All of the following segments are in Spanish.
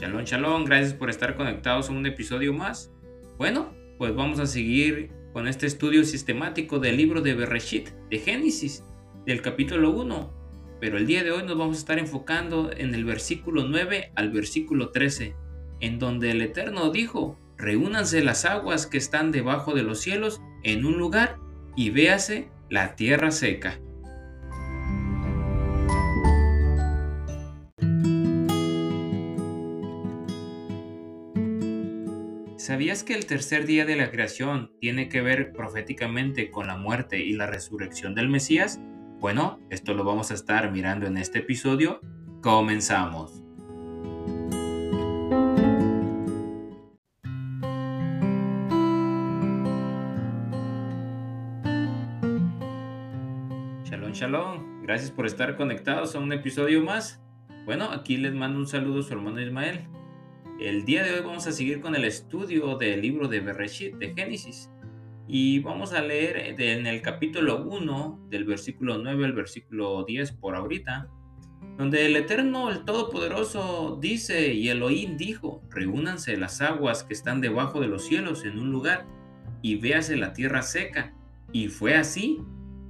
Shalom, shalom, gracias por estar conectados a un episodio más. Bueno, pues vamos a seguir con este estudio sistemático del libro de Bereshit, de Génesis, del capítulo 1. Pero el día de hoy nos vamos a estar enfocando en el versículo 9 al versículo 13, en donde el Eterno dijo, reúnanse las aguas que están debajo de los cielos en un lugar y véase la tierra seca. ¿Sabías que el tercer día de la creación tiene que ver proféticamente con la muerte y la resurrección del Mesías? Bueno, esto lo vamos a estar mirando en este episodio. Comenzamos. Shalom, shalom. Gracias por estar conectados a un episodio más. Bueno, aquí les mando un saludo a su hermano Ismael. El día de hoy vamos a seguir con el estudio del libro de Bereshit, de Génesis. Y vamos a leer en el capítulo 1, del versículo 9 al versículo 10 por ahorita, donde el Eterno, el Todopoderoso, dice, y Elohim dijo, reúnanse las aguas que están debajo de los cielos en un lugar, y véase la tierra seca. Y fue así,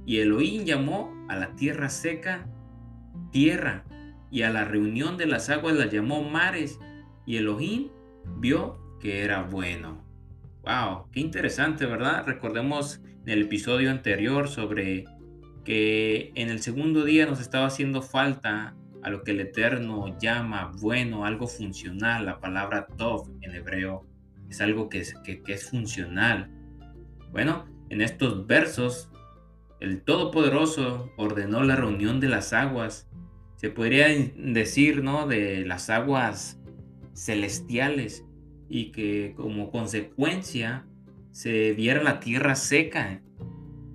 y Elohim llamó a la tierra seca tierra, y a la reunión de las aguas la llamó mares, y Elohim vio que era bueno. Wow, qué interesante, ¿verdad? Recordemos en el episodio anterior sobre que en el segundo día nos estaba haciendo falta a lo que el Eterno llama bueno, algo funcional. La palabra tov en hebreo es algo que es, que es funcional. Bueno, en estos versos, el Todopoderoso ordenó la reunión de las aguas. Se podría decir, ¿no? De las aguas celestiales y que como consecuencia se viera la tierra seca.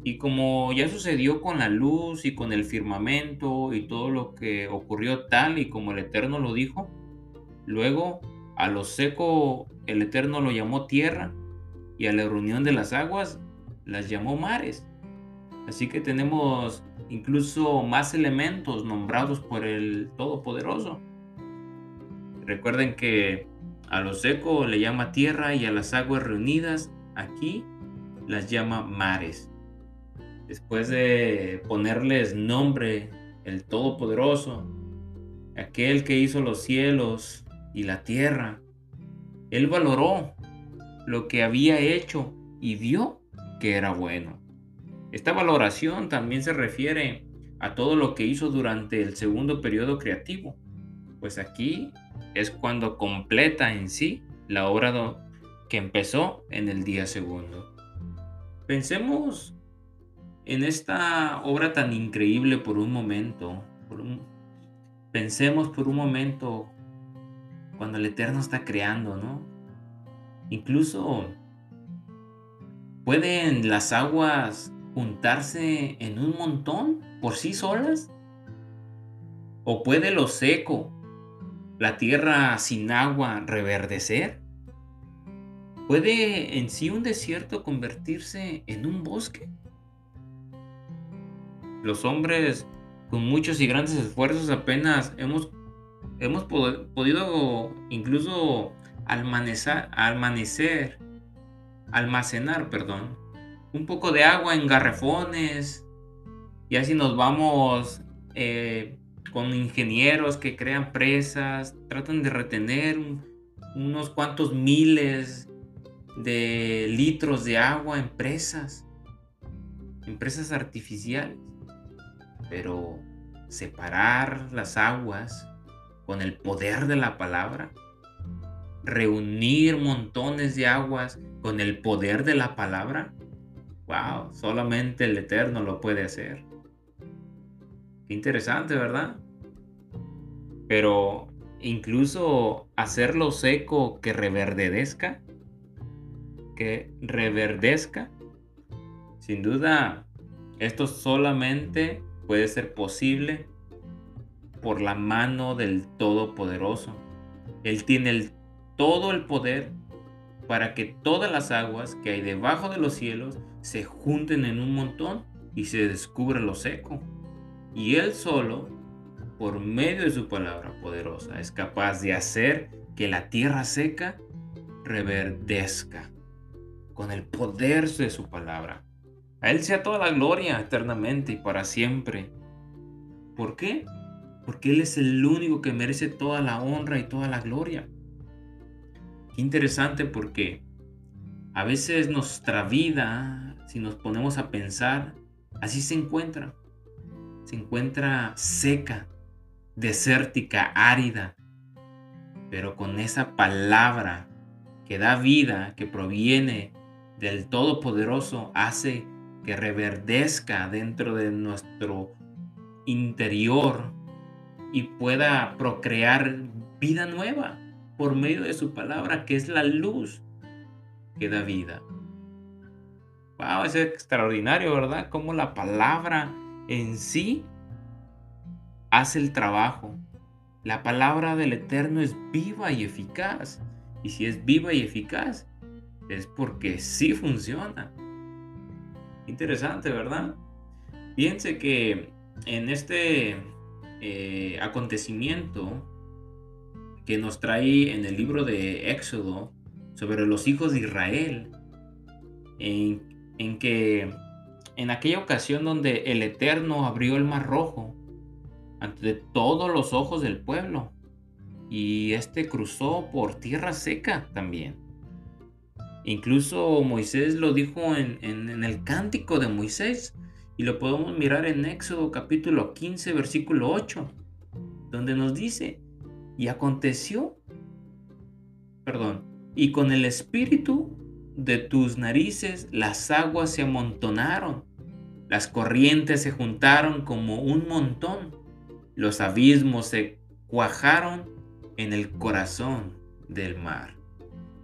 Y como ya sucedió con la luz y con el firmamento y todo lo que ocurrió tal y como el Eterno lo dijo, luego a lo seco el Eterno lo llamó tierra y a la reunión de las aguas las llamó mares. Así que tenemos incluso más elementos nombrados por el Todopoderoso. Recuerden que a lo seco le llama tierra y a las aguas reunidas aquí las llama mares. Después de ponerles nombre, el Todopoderoso, aquel que hizo los cielos y la tierra, él valoró lo que había hecho y vio que era bueno. Esta valoración también se refiere a todo lo que hizo durante el segundo periodo creativo, pues aquí es cuando completa en sí la obra que empezó en el día segundo. Pensemos en esta obra tan increíble por un momento. pensemos por un momento cuando el Eterno está creando, ¿no? Incluso pueden las aguas juntarse en un montón por sí solas. O puede lo seco la tierra sin agua reverdecer? ¿Puede en sí un desierto convertirse en un bosque? Los hombres con muchos y grandes esfuerzos apenas hemos, hemos podido incluso almacenar, perdón, un poco de agua en garrafones. Y así nos vamos eh, con ingenieros que crean presas, tratan de retener unos cuantos miles de litros de agua en presas, en presas artificiales. Pero separar las aguas con el poder de la palabra, reunir montones de aguas con el poder de la palabra, wow, solamente el Eterno lo puede hacer. Qué interesante, ¿verdad? Pero incluso hacerlo seco que reverdezca, que reverdezca, sin duda, esto solamente puede ser posible por la mano del Todopoderoso. Él tiene todo el poder para que todas las aguas que hay debajo de los cielos se junten en un montón y se descubra lo seco. Y Él solo por medio de su palabra poderosa, es capaz de hacer que la tierra seca reverdezca con el poder de su palabra. A Él sea toda la gloria eternamente y para siempre. ¿Por qué? Porque Él es el único que merece toda la honra y toda la gloria. Qué interesante porque a veces nuestra vida, si nos ponemos a pensar, así se encuentra. Se encuentra seca, desértica, árida, pero con esa palabra que da vida, que proviene del Todopoderoso, hace que reverdezca dentro de nuestro interior y pueda procrear vida nueva por medio de su palabra, que es la luz que da vida. Wow, es extraordinario, ¿verdad? Cómo la palabra en sí hace el trabajo. La palabra del Eterno es viva y eficaz. Y si es viva y eficaz, es porque sí funciona. Interesante, ¿verdad? Piense que en este eh, acontecimiento que nos trae en el libro de Éxodo sobre los hijos de Israel, en, en que en aquella ocasión donde el Eterno abrió el mar rojo ante todos los ojos del pueblo y este cruzó por tierra seca también. Incluso Moisés lo dijo en, en, el cántico de Moisés y lo podemos mirar en Éxodo capítulo 15 versículo 8, donde nos dice, y aconteció, perdón, y con el espíritu de tus narices las aguas se amontonaron, las corrientes se juntaron como un montón, los abismos se cuajaron en el corazón del mar.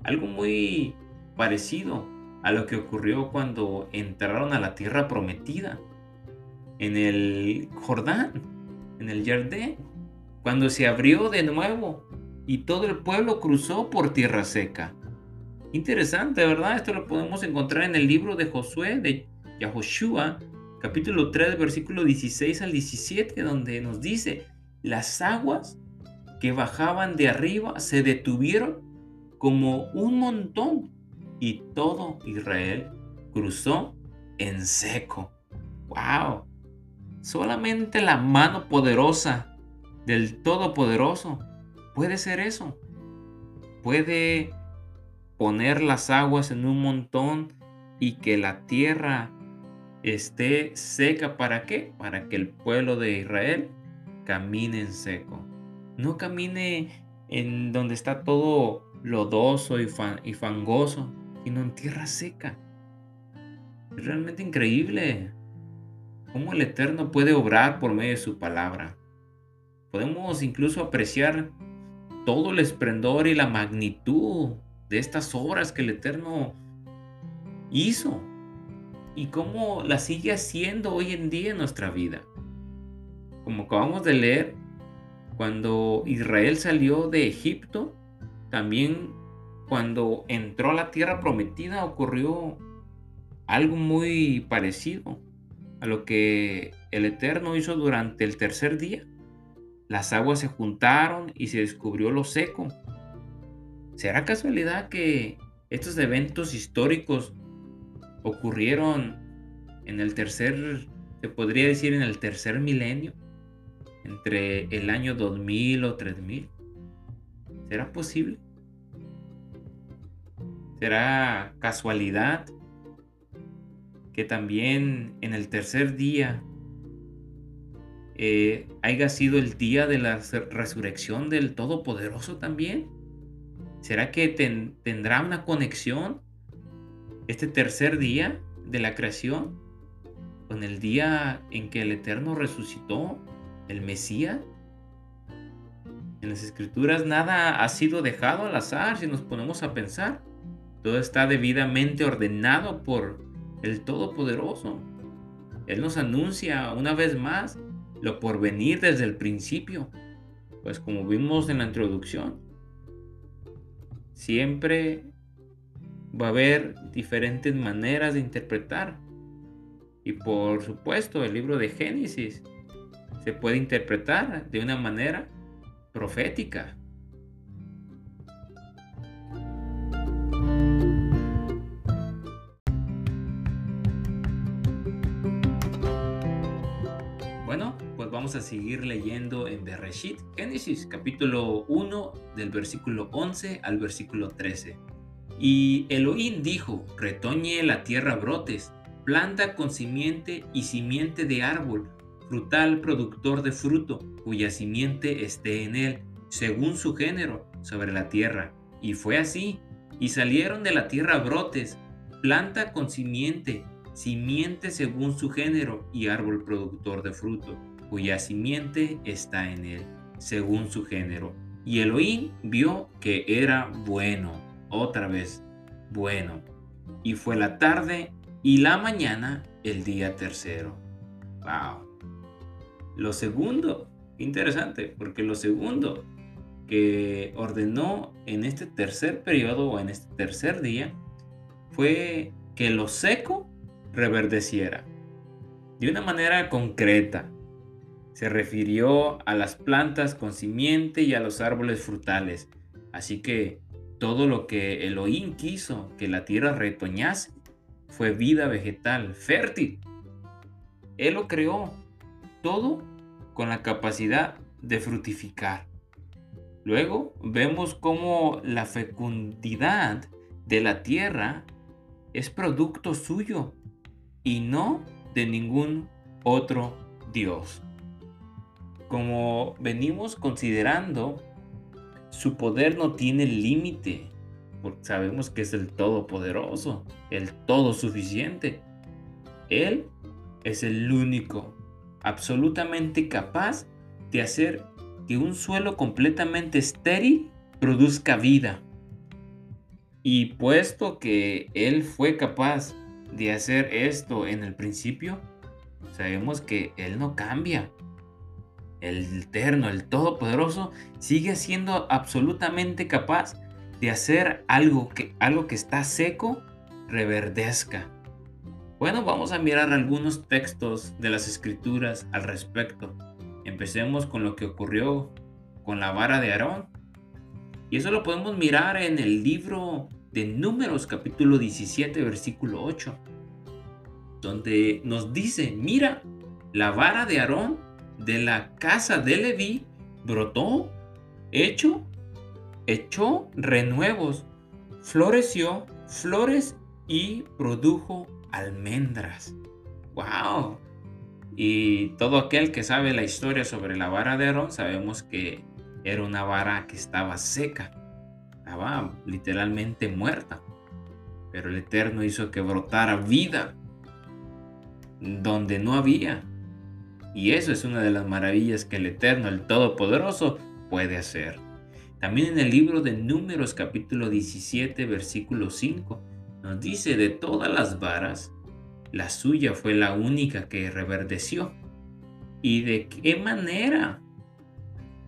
Algo muy parecido a lo que ocurrió cuando entraron a la tierra prometida, en el Jordán, en el Jardín, cuando se abrió de nuevo y todo el pueblo cruzó por tierra seca. Interesante, ¿verdad? Esto lo podemos encontrar en el libro de Josué, de Yahoshua, capítulo 3, versículo 16 al 17, donde nos dice, las aguas que bajaban de arriba se detuvieron como un montón y todo Israel cruzó en seco. ¡Wow! Solamente la mano poderosa del Todopoderoso puede ser eso. Puede poner las aguas en un montón y que la tierra esté seca. ¿Para qué? Para que el pueblo de Israel camine en seco. No camine en donde está todo lodoso y, y fangoso, sino en tierra seca. Es realmente increíble cómo el Eterno puede obrar por medio de su palabra. Podemos incluso apreciar todo el esplendor y la magnitud de estas obras que el Eterno hizo y cómo las sigue haciendo hoy en día en nuestra vida. Como acabamos de leer, cuando Israel salió de Egipto, también cuando entró a la tierra prometida ocurrió algo muy parecido a lo que el Eterno hizo durante el tercer día. Las aguas se juntaron y se descubrió lo seco. ¿Será casualidad que estos eventos históricos ocurrieron en el tercer, se podría decir en el tercer milenio, entre el año 2000 o 3000? ¿Será posible? ¿Será casualidad que también en el tercer día eh, haya sido el día de la resurrección del Todopoderoso también? ¿Será que tendrá una conexión este tercer día de la creación con el día en que el Eterno resucitó, el Mesías? En las escrituras nada ha sido dejado al azar si nos ponemos a pensar. Todo está debidamente ordenado por el Todopoderoso. Él nos anuncia una vez más lo por venir desde el principio. Pues como vimos en la introducción, siempre va a haber diferentes maneras de interpretar. Y por supuesto, el libro de Génesis se puede interpretar de una manera profética. Bueno, pues vamos a seguir leyendo en Bereshit, Génesis, capítulo 1, del versículo 11 al versículo 13. Y Elohim dijo, retoñe la tierra brotes, planta con simiente y simiente de árbol, frutal productor de fruto, cuya simiente esté en él, según su género, sobre la tierra. Y fue así, y salieron de la tierra brotes, planta con simiente, simiente según su género, y árbol productor de fruto, cuya simiente está en él, según su género. Y Elohim vio que era bueno, otra vez, bueno. Y fue la tarde y la mañana el día tercero. Wow. Lo segundo, interesante, porque lo segundo que ordenó en este tercer periodo o en este tercer día fue que lo seco reverdeciera. De una manera concreta, se refirió a las plantas con simiente y a los árboles frutales. Así que todo lo que Elohim quiso que la tierra retoñase fue vida vegetal fértil. Él lo creó todo con la capacidad de frutificar. Luego vemos cómo la fecundidad de la tierra es producto suyo y no de ningún otro Dios. Como venimos considerando, su poder no tiene límite, porque sabemos que es el todopoderoso, el todo suficiente. Él es el único absolutamente capaz de hacer que un suelo completamente estéril produzca vida. Y puesto que Él fue capaz de hacer esto en el principio, sabemos que Él no cambia. El eterno, el todopoderoso, sigue siendo absolutamente capaz de hacer algo que, algo que está seco reverdezca bueno, vamos a mirar algunos textos de las escrituras al respecto. Empecemos con lo que ocurrió con la vara de Aarón. Y eso lo podemos mirar en el libro de Números capítulo 17 versículo 8, donde nos dice, mira, la vara de Aarón de la casa de Leví brotó, hecho, echó renuevos, floreció flores y produjo almendras. ¡Wow! Y todo aquel que sabe la historia sobre la vara de Aarón, sabemos que era una vara que estaba seca, estaba literalmente muerta. Pero el Eterno hizo que brotara vida donde no había. Y eso es una de las maravillas que el Eterno, el Todopoderoso, puede hacer. También en el libro de Números capítulo 17, versículo 5, nos dice de todas las varas, la suya fue la única que reverdeció. ¿Y de qué manera?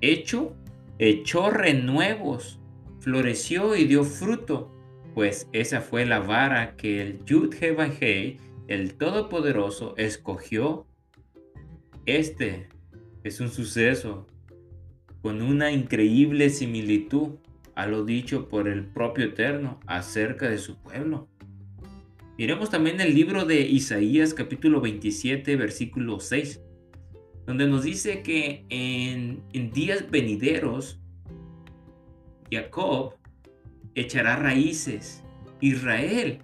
Hecho, echó renuevos, floreció y dio fruto, pues esa fue la vara que el Yud el Todopoderoso, escogió. Este es un suceso con una increíble similitud a lo dicho por el propio Eterno acerca de su pueblo. Miremos también el libro de Isaías capítulo 27 versículo 6, donde nos dice que en, en días venideros Jacob echará raíces, Israel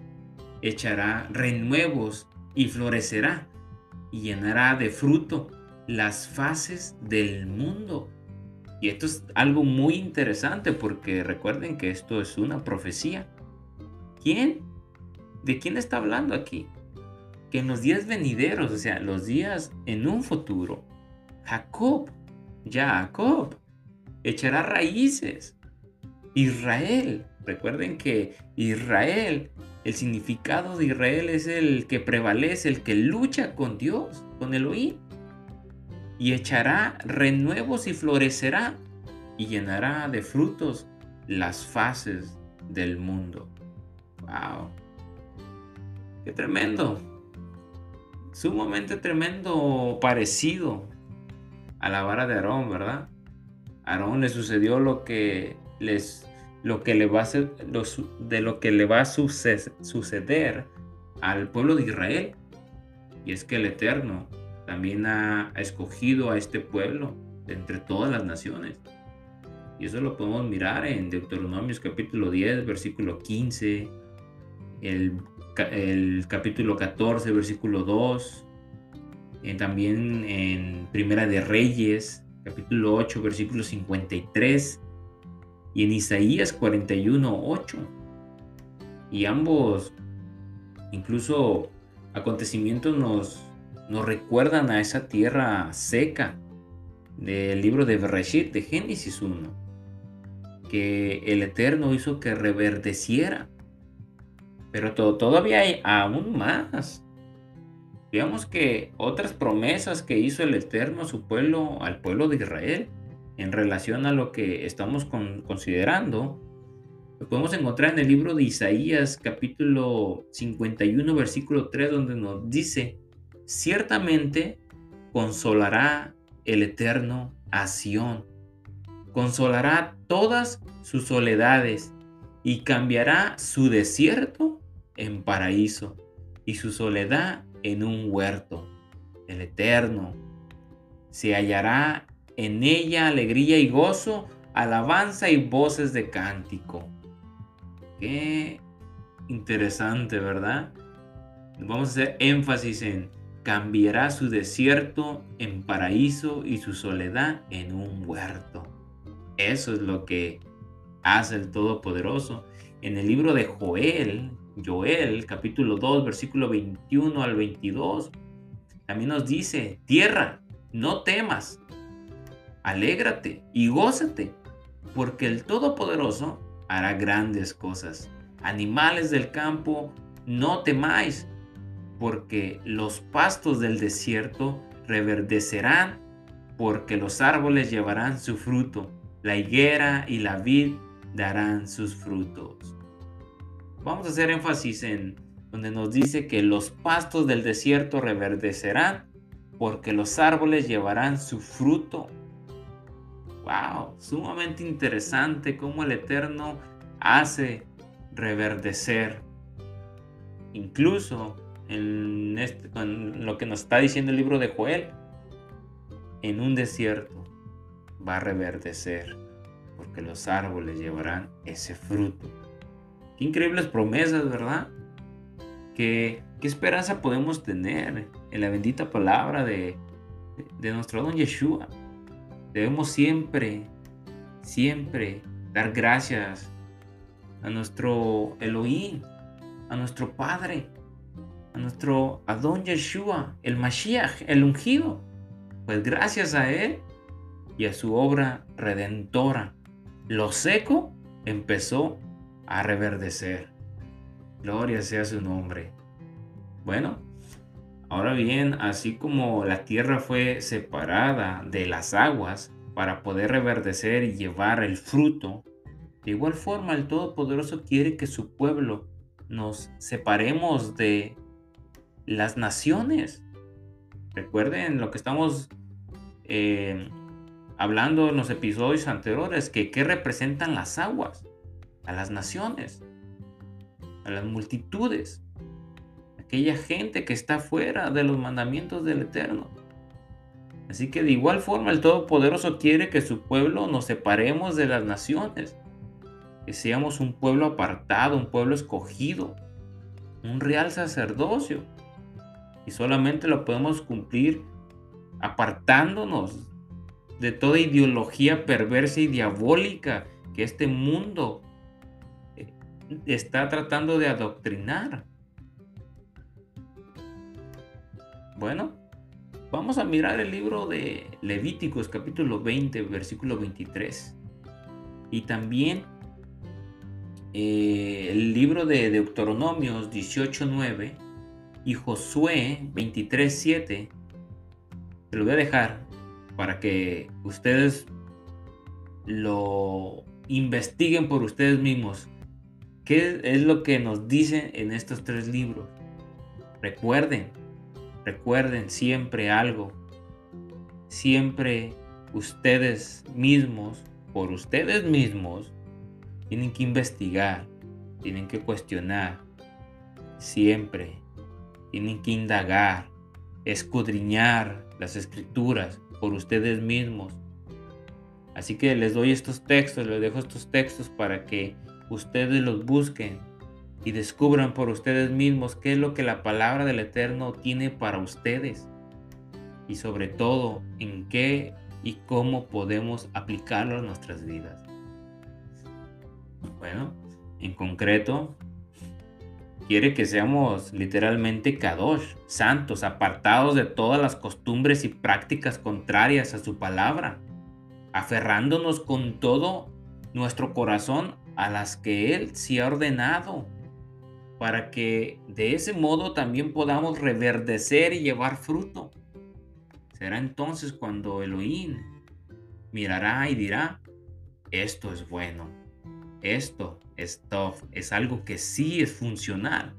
echará renuevos y florecerá y llenará de fruto las fases del mundo. Y esto es algo muy interesante porque recuerden que esto es una profecía. ¿Quién? ¿De quién está hablando aquí? Que en los días venideros, o sea, los días en un futuro, Jacob, Jacob, echará raíces. Israel, recuerden que Israel, el significado de Israel es el que prevalece, el que lucha con Dios, con Elohim y echará renuevos y florecerá y llenará de frutos las fases del mundo. ¡Wow! ¡Qué tremendo! Sumamente tremendo parecido a la vara de Aarón, ¿verdad? A Aarón le sucedió lo que les lo que le va a de lo que le va a suceder al pueblo de Israel. Y es que el Eterno también ha, escogido a este pueblo entre todas las naciones. Y eso lo podemos mirar en Deuteronomios capítulo 10, versículo 15, el, el capítulo 14, versículo 2, también en Primera de Reyes, capítulo 8, versículo 53, y en Isaías 41, 8. Y ambos, incluso acontecimientos nos, nos recuerdan a esa tierra seca del libro de Bereshit, de Génesis 1, que el Eterno hizo que reverdeciera. Pero todavía hay aún más. Veamos que otras promesas que hizo el Eterno a su pueblo, al pueblo de Israel, en relación a lo que estamos considerando, lo podemos encontrar en el libro de Isaías capítulo 51 versículo 3 donde nos dice, ciertamente consolará el Eterno a Sión, consolará todas sus soledades y cambiará su desierto en paraíso y su soledad en un huerto. El Eterno se hallará en ella alegría y gozo, alabanza y voces de cántico. Qué interesante, ¿verdad? Vamos a hacer énfasis en cambiará su desierto en paraíso y su soledad en un huerto. Eso es lo que hace el Todopoderoso. En el libro de Joel, Joel, capítulo 2, versículo 21 al 22, también nos dice, tierra, no temas, alégrate y gózate, porque el Todopoderoso hará grandes cosas. Animales del campo, no temáis, porque los pastos del desierto reverdecerán, porque los árboles llevarán su fruto, la higuera y la vid darán sus frutos. Vamos a hacer énfasis en donde nos dice que los pastos del desierto reverdecerán, porque los árboles llevarán su fruto wow, sumamente interesante cómo el Eterno hace reverdecer. Incluso en, este, lo que nos está diciendo el libro de Joel, en un desierto va a reverdecer, porque los árboles llevarán ese fruto. Qué increíbles promesas, ¿verdad? Qué, qué esperanza podemos tener en la bendita palabra de, de nuestro don Yeshua. Debemos siempre, siempre dar gracias a nuestro Elohim, a nuestro Padre, a nuestro Adón Yeshua, el Mashiach, el ungido. Pues gracias a Él y a su obra redentora, lo seco empezó a reverdecer. Gloria sea su nombre. Bueno, Ahora bien, así como la tierra fue separada de las aguas para poder reverdecer y llevar el fruto, de igual forma el Todopoderoso quiere que su pueblo nos separemos de las naciones. Recuerden lo que estamos eh, hablando en los episodios anteriores, que qué representan las aguas, a las naciones, a las multitudes aquella gente que está fuera de los mandamientos del Eterno. Así que de igual forma el Todopoderoso quiere que su pueblo nos separemos de las naciones, que seamos un pueblo apartado, un pueblo escogido, un real sacerdocio. Y solamente lo podemos cumplir apartándonos de toda ideología perversa y diabólica que este mundo eh, está tratando de adoctrinar. Bueno, vamos a mirar el libro de Levíticos capítulo 20, versículo 23. Y también eh, el libro de Deuteronomios 18.9 y Josué 23.7. Te lo voy a dejar para que ustedes lo investiguen por ustedes mismos. ¿Qué es lo que nos dicen en estos tres libros? Recuerden, Recuerden siempre algo. Siempre ustedes mismos, por ustedes mismos, tienen que investigar, tienen que cuestionar, siempre, tienen que indagar, escudriñar las escrituras por ustedes mismos. Así que les doy estos textos, les dejo estos textos para que ustedes los busquen y descubran por ustedes mismos qué es lo que la palabra del Eterno tiene para ustedes y sobre todo en qué y cómo podemos aplicarlo a nuestras vidas. Bueno, en concreto, quiere que seamos literalmente kadosh, santos, apartados de todas las costumbres y prácticas contrarias a su palabra, aferrándonos con todo nuestro corazón a las que Él sí ha ordenado, para que de ese modo también podamos reverdecer y llevar fruto. Será entonces cuando Elohim mirará y dirá, esto es bueno, esto es tough, es algo que sí es funcional.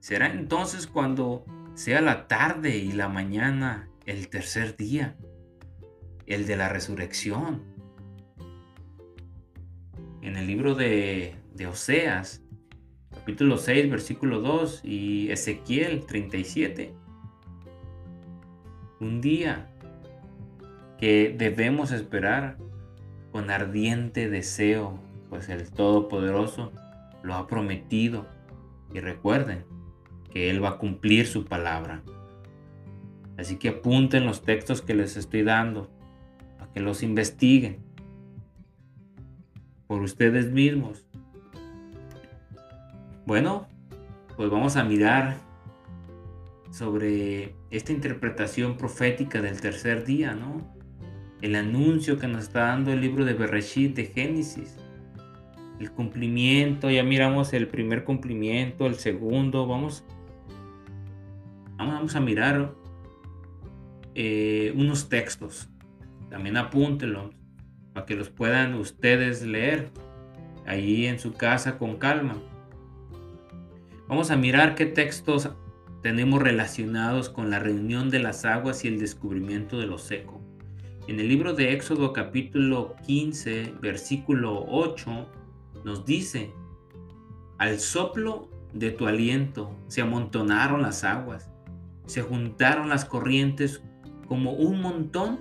Será entonces cuando sea la tarde y la mañana el tercer día, el de la resurrección. En el libro de, de Oseas, capítulo 6, versículo 2 y Ezequiel 37, un día que debemos esperar con ardiente deseo, pues el Todopoderoso lo ha prometido. Y recuerden que Él va a cumplir su palabra. Así que apunten los textos que les estoy dando, para que los investiguen por ustedes mismos. Bueno, pues vamos a mirar sobre esta interpretación profética del tercer día, ¿no? El anuncio que nos está dando el libro de Bereshit de Génesis. El cumplimiento, ya miramos el primer cumplimiento, el segundo, vamos, vamos a mirar eh, unos textos. También apúntenlos para que los puedan ustedes leer ahí en su casa con calma. Vamos a mirar qué textos tenemos relacionados con la reunión de las aguas y el descubrimiento de lo seco. En el libro de Éxodo capítulo 15, versículo 8, nos dice, al soplo de tu aliento se amontonaron las aguas, se juntaron las corrientes como un montón,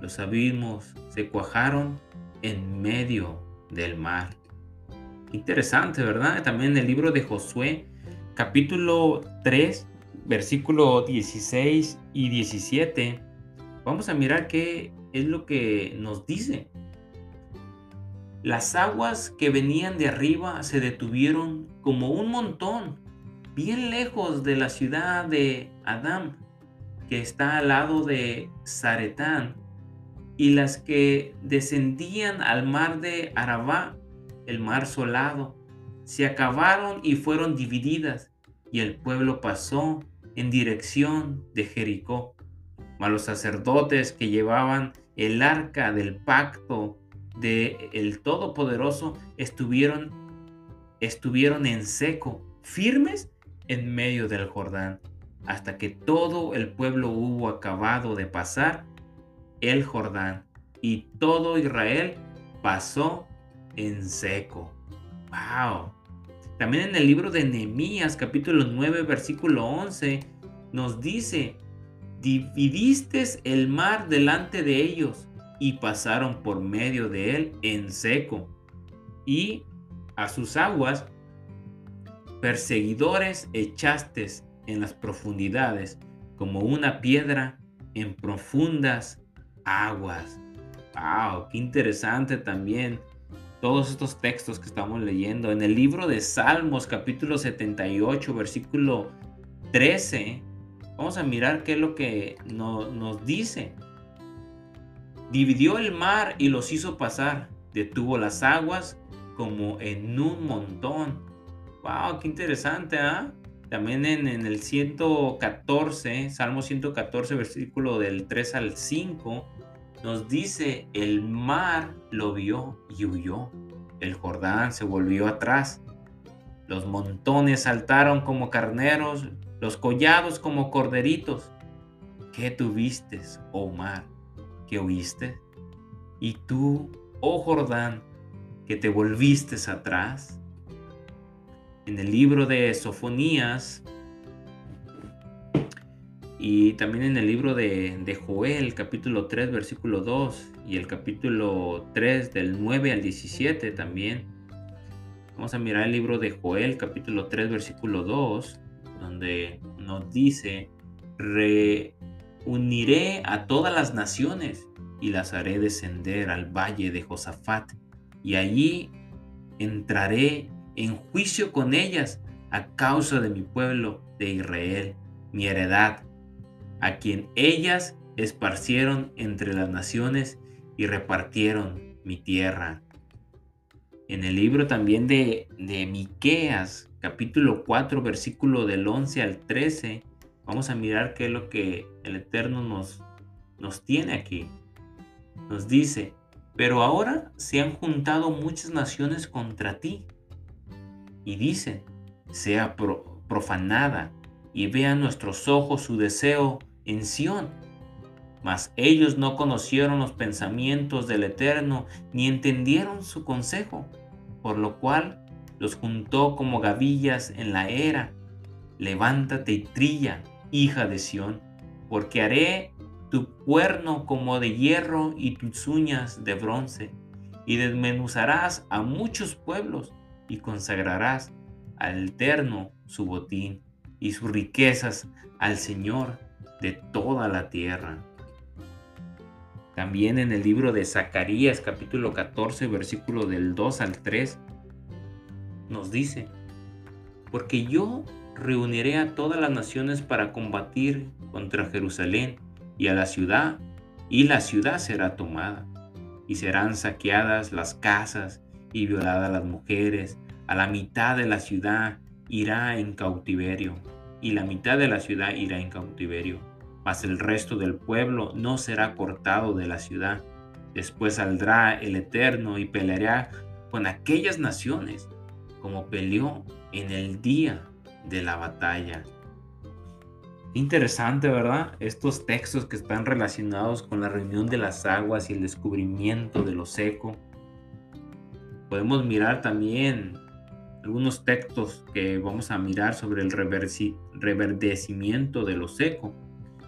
los abismos se cuajaron en medio del mar. Interesante, ¿verdad? También en el libro de Josué capítulo 3, versículo 16 y 17, vamos a mirar qué es lo que nos dice. Las aguas que venían de arriba se detuvieron como un montón, bien lejos de la ciudad de Adán, que está al lado de Zaretán, y las que descendían al mar de Arabá, el mar solado, se acabaron y fueron divididas, y el pueblo pasó en dirección de Jericó. Mas los sacerdotes que llevaban el arca del pacto de el Todopoderoso estuvieron, estuvieron en seco, firmes en medio del Jordán, hasta que todo el pueblo hubo acabado de pasar el Jordán, y todo Israel pasó en seco. ¡Wow! También en el libro de Nehemías, capítulo 9, versículo 11, nos dice, dividiste el mar delante de ellos y pasaron por medio de él en seco. Y a sus aguas, perseguidores echaste en las profundidades, como una piedra en profundas aguas. ¡Wow! ¡Qué interesante también! Todos estos textos que estamos leyendo. En el libro de Salmos, capítulo 78, versículo 13, vamos a mirar qué es lo que nos dice. Dividió el mar y los hizo pasar, detuvo las aguas como en un montón. ¡Wow! ¡Qué interesante! ¿ah? También en, en, el 114, Salmo 114, versículo del 3 al 5, nos dice, el mar lo vio y huyó. El Jordán se volvió atrás. Los montones saltaron como carneros, los collados como corderitos. ¿Qué tuviste, oh mar? que oíste? Y tú, oh Jordán, que te volviste atrás. En el libro de Sofonías y también en el libro de, Joel, capítulo 3, versículo 2, y el capítulo 3 del 9 al 17 también. Vamos a mirar el libro de Joel, capítulo 3, versículo 2, donde nos dice, reuniré a todas las naciones y las haré descender al valle de Josafat, y allí entraré en juicio con ellas a causa de mi pueblo de Israel, mi heredad a quien ellas esparcieron entre las naciones y repartieron mi tierra. En el libro también de, de Miqueas, capítulo 4, versículo del 11 al 13, vamos a mirar qué es lo que el Eterno nos, nos tiene aquí. Nos dice, pero ahora se han juntado muchas naciones contra ti. Y dicen, sea profanada y vean nuestros ojos su deseo en Sión. Mas ellos no conocieron los pensamientos del Eterno, ni entendieron su consejo, por lo cual los juntó como gavillas en la era. Levántate y trilla, hija de Sión, porque haré tu cuerno como de hierro y tus uñas de bronce, y desmenuzarás a muchos pueblos, y consagrarás al Eterno su botín y sus riquezas al Señor de toda la tierra. También en el libro de Zacarías capítulo 14 versículo del 2 al 3 nos dice, porque yo reuniré a todas las naciones para combatir contra Jerusalén y a la ciudad, y la ciudad será tomada, y serán saqueadas las casas y violadas las mujeres, a la mitad de la ciudad irá en cautiverio y la mitad de la ciudad irá en cautiverio, mas el resto del pueblo no será cortado de la ciudad. Después saldrá el Eterno y peleará con aquellas naciones, como peleó en el día de la batalla. Interesante, ¿verdad? Estos textos que están relacionados con la reunión de las aguas y el descubrimiento de lo seco. Podemos mirar también algunos textos que vamos a mirar sobre el reverdecimiento de lo seco.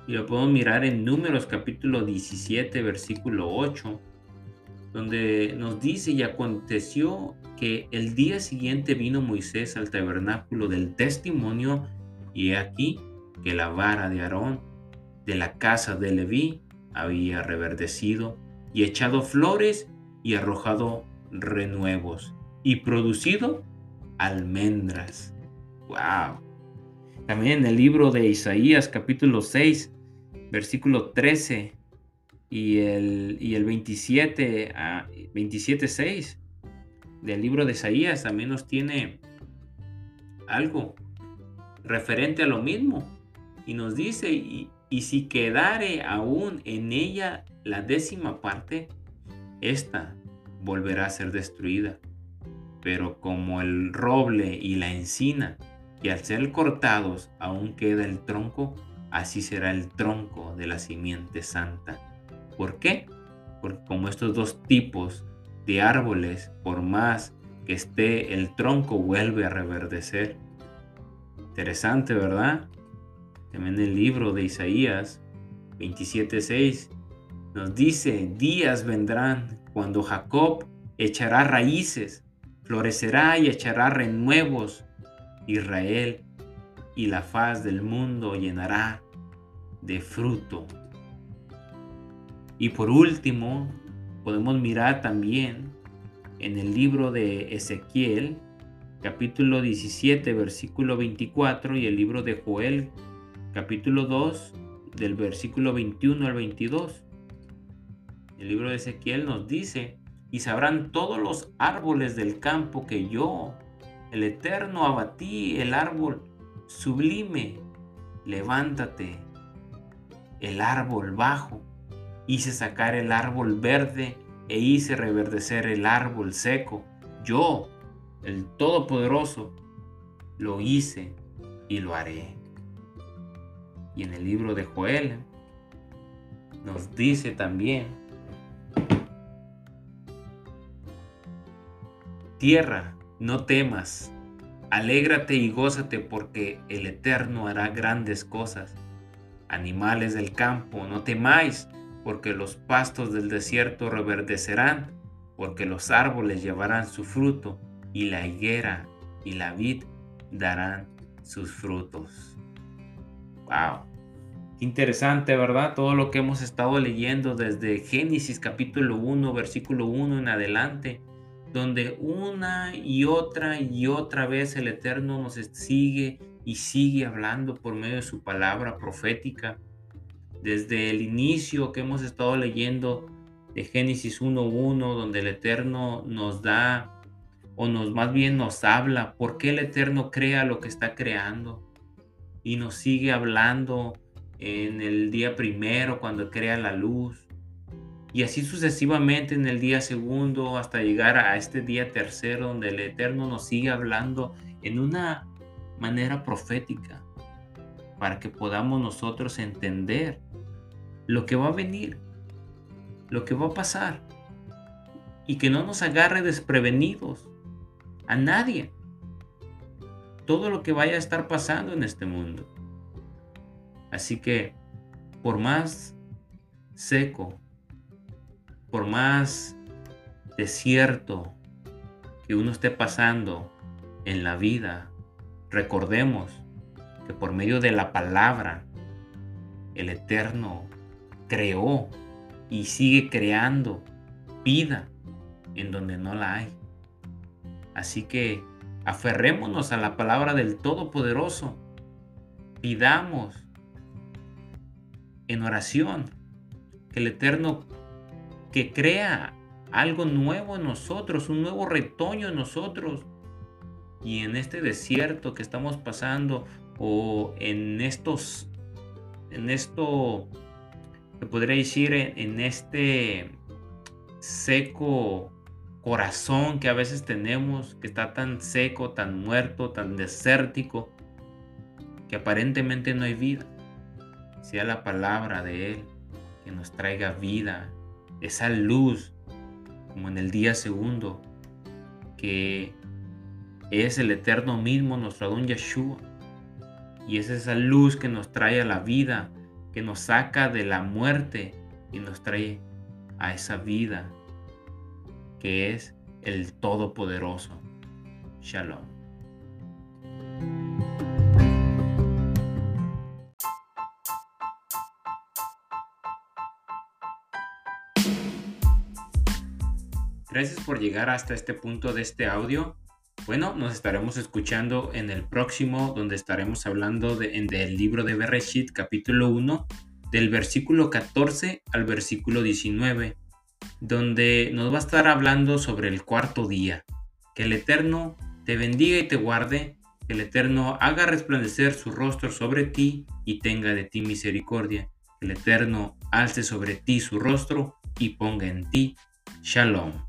Y lo podemos mirar en Números capítulo 17, versículo 8, donde nos dice, y aconteció que el día siguiente vino Moisés al tabernáculo del testimonio, y he aquí que la vara de Aarón de la casa de Leví había reverdecido y echado flores y arrojado renuevos y producido almendras. ¡Wow! También en el libro de Isaías capítulo 6, versículo 13 y el, y el 27, 27, 6 del libro de Isaías también nos tiene algo referente a lo mismo. Y nos dice, y, y si quedare aún en ella la décima parte, esta volverá a ser destruida pero como el roble y la encina, y al ser cortados aún queda el tronco, así será el tronco de la simiente santa. ¿Por qué? Porque como estos dos tipos de árboles, por más que esté el tronco, vuelve a reverdecer. Interesante, ¿verdad? También el libro de Isaías 27:6 nos dice, días vendrán cuando Jacob echará raíces florecerá y echará renuevos Israel y la faz del mundo llenará de fruto. Y por último, podemos mirar también en el libro de Ezequiel, capítulo 17, versículo 24, y el libro de Joel, capítulo 2, del versículo 21 al 22. El libro de Ezequiel nos dice, y sabrán todos los árboles del campo que yo, el Eterno, abatí el árbol sublime. Levántate, el árbol bajo. Hice sacar el árbol verde e hice reverdecer el árbol seco. Yo, el Todopoderoso, lo hice y lo haré. Y en el libro de Joel nos dice también, Tierra, no temas, alégrate y gózate porque el Eterno hará grandes cosas. Animales del campo, no temáis, porque los pastos del desierto reverdecerán, porque los árboles llevarán su fruto, y la higuera y la vid darán sus frutos. Wow. Interesante, ¿verdad? Todo lo que hemos estado leyendo desde Génesis capítulo 1, versículo 1 en adelante, donde una y otra y otra vez el Eterno nos sigue y sigue hablando por medio de su palabra profética. Desde el inicio que hemos estado leyendo de Génesis 1.1, donde el Eterno nos da, o nos más bien nos habla, por qué el Eterno crea lo que está creando. Y nos sigue hablando en el día primero cuando crea la luz y así sucesivamente en el día segundo hasta llegar a este día tercero donde el Eterno nos sigue hablando en una manera profética para que podamos nosotros entender lo que va a venir, lo que va a pasar y que no nos agarre desprevenidos a nadie todo lo que vaya a estar pasando en este mundo. Así que, por más seco, por más desierto que uno esté pasando en la vida, recordemos que por medio de la palabra, el Eterno creó y sigue creando vida en donde no la hay. Así que aferrémonos a la palabra del Todopoderoso. Pidamos en oración, que el Eterno que crea algo nuevo en nosotros, un nuevo retoño en nosotros. Y en este desierto que estamos pasando o en estos, en esto, que podría decir, en este seco corazón que a veces tenemos, que está tan seco, tan muerto, tan desértico, que aparentemente no hay vida sea la palabra de Él que nos traiga vida, esa luz, como en el día segundo, que es el eterno mismo, nuestro don Yeshua. Y es esa luz que nos trae a la vida, que nos saca de la muerte y nos trae a esa vida, que es el Todopoderoso. Shalom. Gracias por llegar hasta este punto de este audio. Bueno, nos estaremos escuchando en el próximo, donde estaremos hablando de, del libro de Bereshit, capítulo 1, del versículo 14 al versículo 19, donde nos va a estar hablando sobre el cuarto día. Que el Eterno te bendiga y te guarde, que el Eterno haga resplandecer su rostro sobre ti y tenga de ti misericordia. Que el Eterno alce sobre ti su rostro y ponga en ti shalom.